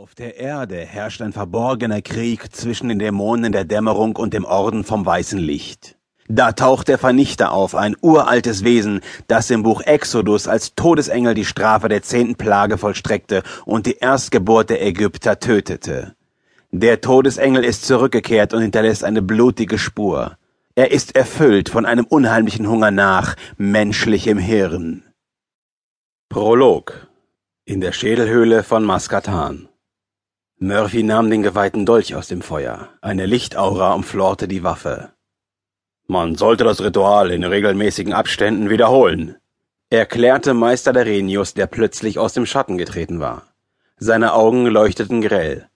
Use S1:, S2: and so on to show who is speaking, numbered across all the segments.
S1: Auf der Erde herrscht ein verborgener Krieg zwischen den Dämonen der Dämmerung und dem Orden vom weißen Licht. Da taucht der Vernichter auf, ein uraltes Wesen, das im Buch Exodus als Todesengel die Strafe der zehnten Plage vollstreckte und die Erstgeburt der Ägypter tötete. Der Todesengel ist zurückgekehrt und hinterlässt eine blutige Spur. Er ist erfüllt von einem unheimlichen Hunger nach menschlichem Hirn. Prolog in der Schädelhöhle von Maskatan Murphy nahm den geweihten Dolch aus dem Feuer. Eine Lichtaura umflorte die Waffe. Man sollte das Ritual in regelmäßigen Abständen wiederholen, erklärte Meister Darenius, der plötzlich aus dem Schatten getreten war. Seine Augen leuchteten grell.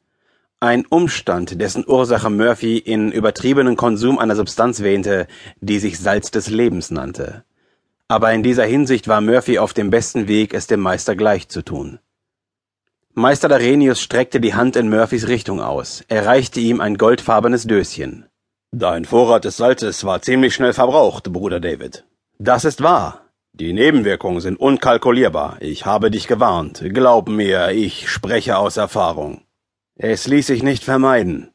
S1: Ein Umstand, dessen Ursache Murphy in übertriebenen Konsum einer Substanz wähnte, die sich Salz des Lebens nannte. Aber in dieser Hinsicht war Murphy auf dem besten Weg, es dem Meister gleich zu tun. Meister Darenius streckte die Hand in Murphys Richtung aus. Er reichte ihm ein goldfarbenes Döschen. Dein Vorrat des Salzes war ziemlich schnell verbraucht, Bruder David. Das ist wahr. Die Nebenwirkungen sind unkalkulierbar. Ich habe dich gewarnt. Glaub mir, ich spreche aus Erfahrung. Es ließ sich nicht vermeiden.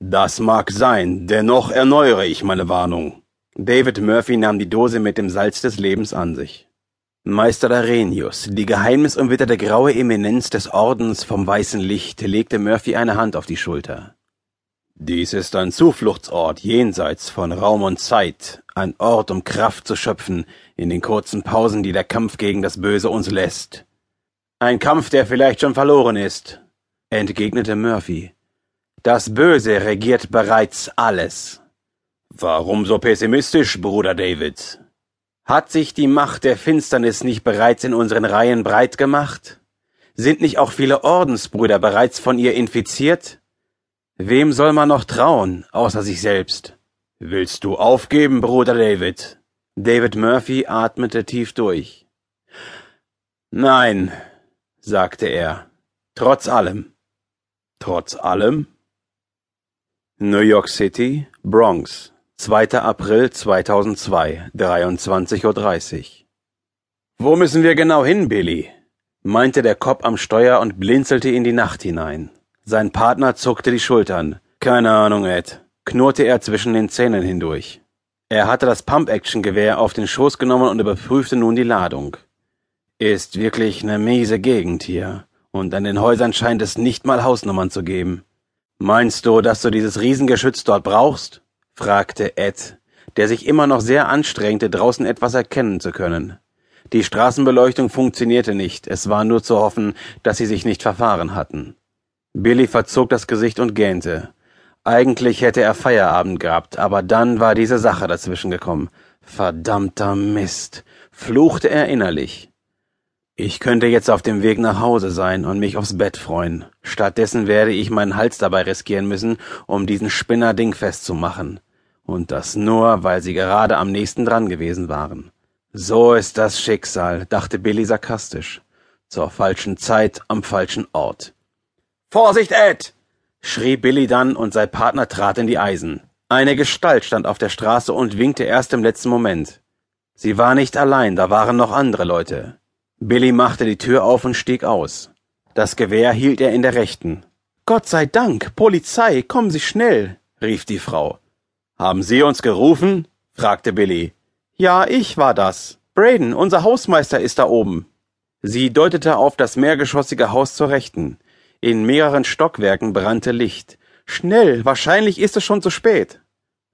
S1: Das mag sein, dennoch erneuere ich meine Warnung. David Murphy nahm die Dose mit dem Salz des Lebens an sich. Meister Arrhenius, die geheimnisumwitterte graue Eminenz des Ordens vom weißen Licht, legte Murphy eine Hand auf die Schulter. Dies ist ein Zufluchtsort jenseits von Raum und Zeit, ein Ort, um Kraft zu schöpfen in den kurzen Pausen, die der Kampf gegen das Böse uns lässt. Ein Kampf, der vielleicht schon verloren ist, entgegnete Murphy. Das Böse regiert bereits alles. Warum so pessimistisch, Bruder David? Hat sich die Macht der Finsternis nicht bereits in unseren Reihen breit gemacht? Sind nicht auch viele Ordensbrüder bereits von ihr infiziert? Wem soll man noch trauen, außer sich selbst? Willst du aufgeben, Bruder David? David Murphy atmete tief durch. Nein, sagte er, trotz allem. Trotz allem? New York City, Bronx, 2. April 2002, 23.30 Uhr. Wo müssen wir genau hin, Billy? meinte der Kopf am Steuer und blinzelte in die Nacht hinein. Sein Partner zuckte die Schultern. Keine Ahnung, Ed, knurrte er zwischen den Zähnen hindurch. Er hatte das Pump-Action-Gewehr auf den Schoß genommen und überprüfte nun die Ladung. Ist wirklich ne miese Gegend hier, und an den Häusern scheint es nicht mal Hausnummern zu geben. Meinst du, dass du dieses Riesengeschütz dort brauchst? Fragte Ed, der sich immer noch sehr anstrengte, draußen etwas erkennen zu können. Die Straßenbeleuchtung funktionierte nicht, es war nur zu hoffen, dass sie sich nicht verfahren hatten. Billy verzog das Gesicht und gähnte. Eigentlich hätte er Feierabend gehabt, aber dann war diese Sache dazwischen gekommen. Verdammter Mist, fluchte er innerlich. Ich könnte jetzt auf dem Weg nach Hause sein und mich aufs Bett freuen. Stattdessen werde ich meinen Hals dabei riskieren müssen, um diesen Spinner dingfest zu machen. Und das nur, weil sie gerade am nächsten dran gewesen waren. So ist das Schicksal, dachte Billy sarkastisch. Zur falschen Zeit am falschen Ort. Vorsicht, Ed! schrie Billy dann und sein Partner trat in die Eisen. Eine Gestalt stand auf der Straße und winkte erst im letzten Moment. Sie war nicht allein, da waren noch andere Leute. Billy machte die Tür auf und stieg aus. Das Gewehr hielt er in der rechten. Gott sei Dank, Polizei, kommen Sie schnell, rief die Frau. Haben Sie uns gerufen? fragte Billy. Ja, ich war das. Braden, unser Hausmeister ist da oben. Sie deutete auf das mehrgeschossige Haus zur Rechten. In mehreren Stockwerken brannte Licht. Schnell, wahrscheinlich ist es schon zu spät.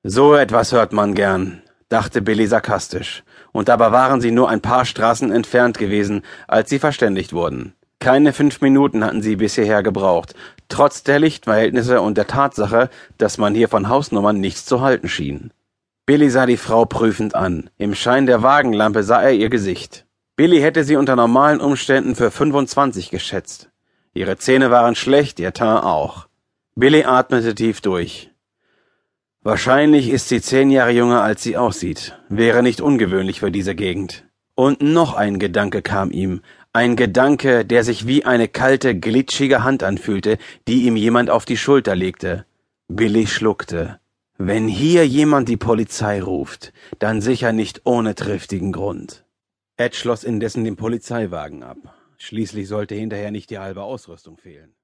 S1: So etwas hört man gern, dachte Billy sarkastisch. Und dabei waren sie nur ein paar Straßen entfernt gewesen, als sie verständigt wurden. Keine fünf Minuten hatten sie bis hierher gebraucht, trotz der Lichtverhältnisse und der Tatsache, dass man hier von Hausnummern nichts zu halten schien. Billy sah die Frau prüfend an. Im Schein der Wagenlampe sah er ihr Gesicht. Billy hätte sie unter normalen Umständen für 25 geschätzt. Ihre Zähne waren schlecht, ihr Teint auch. Billy atmete tief durch. Wahrscheinlich ist sie zehn Jahre jünger, als sie aussieht. Wäre nicht ungewöhnlich für diese Gegend. Und noch ein Gedanke kam ihm, ein Gedanke, der sich wie eine kalte, glitschige Hand anfühlte, die ihm jemand auf die Schulter legte. Billy schluckte. Wenn hier jemand die Polizei ruft, dann sicher nicht ohne triftigen Grund. Ed schloss indessen den Polizeiwagen ab. Schließlich sollte hinterher nicht die halbe Ausrüstung fehlen.